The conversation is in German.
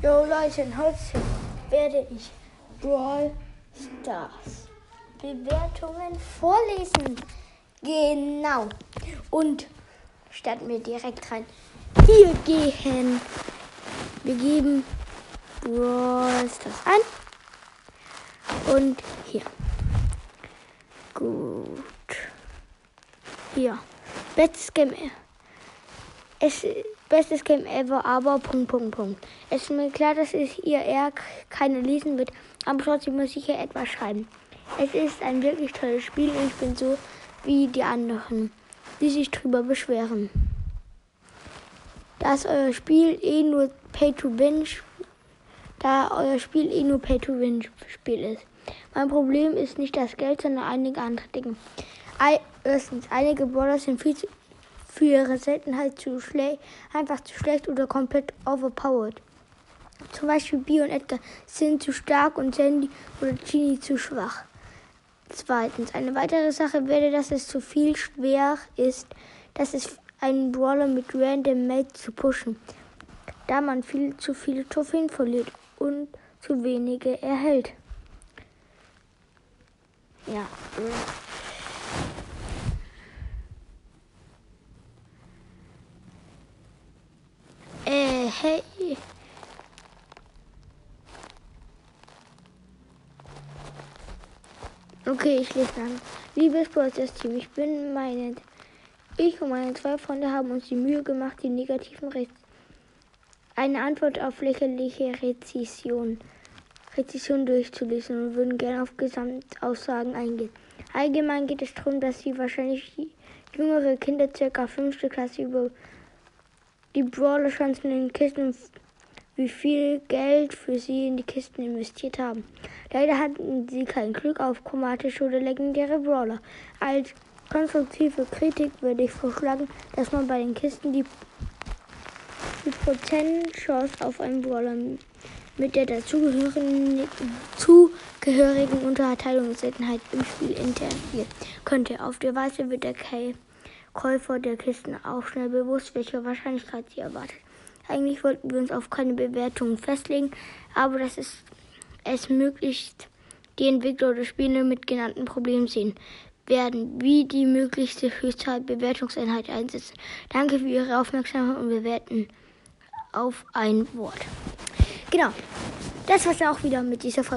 Jo Leute, heute werde ich Brawl Stars Bewertungen vorlesen. Genau. Und starten wir direkt rein. Hier gehen. Wir geben Brawl Stars ein. Und hier. Gut. Hier. Bestes Game. Es bestes Game ever, aber Punkt, Punkt, Punkt. Es ist mir klar, dass es ihr eher keine lesen wird, aber trotzdem muss ich hier etwas schreiben. Es ist ein wirklich tolles Spiel und ich bin so wie die anderen, die sich drüber beschweren. Dass euer Spiel eh nur Pay-to-Win, da euer Spiel eh nur Pay-to-Win-Spiel ist. Mein Problem ist nicht das Geld, sondern einige andere Dinge. Erstens, einige Brawler sind viel zu für ihre Seltenheit zu schlecht, einfach zu schlecht oder komplett overpowered. Zum Beispiel Bio und Edgar sind zu stark und Sandy oder Genie zu schwach. Zweitens, eine weitere Sache wäre, dass es zu viel schwer ist, dass es einen Brawler mit Random Mate zu pushen, da man viel zu viele Trophäen verliert und zu wenige erhält. Ja. Hey. Okay, ich lese dann. Liebes Prozess-Team, ich bin meine. Ich und meine zwei Freunde haben uns die Mühe gemacht, die negativen Rechts. Eine Antwort auf lächerliche Rezession. Rezession durchzulesen und würden gerne auf Gesamtaussagen eingehen. Allgemein geht es darum, dass sie wahrscheinlich jüngere Kinder circa fünfte Klasse über die Brawler-Chancen in den Kisten wie viel Geld für sie in die Kisten investiert haben. Leider hatten sie kein Glück auf chromatische oder legendäre Brawler. Als konstruktive Kritik würde ich vorschlagen, dass man bei den Kisten die, die Prozentchance auf einen Brawler mit der dazugehörigen zugehörigen Unterteilungsseltenheit im Spiel interagieren könnte. Auf der Weise wird der K Käufer der Kisten auch schnell bewusst, welche Wahrscheinlichkeit sie erwartet. Eigentlich wollten wir uns auf keine Bewertungen festlegen, aber das ist es möglichst die Entwickler oder Spieler mit genannten Problemen sehen werden, wie die möglichste Höchstzahl Bewertungseinheit einsetzen. Danke für Ihre Aufmerksamkeit und wir werden auf ein Wort. Genau, das war's auch wieder mit dieser Folge.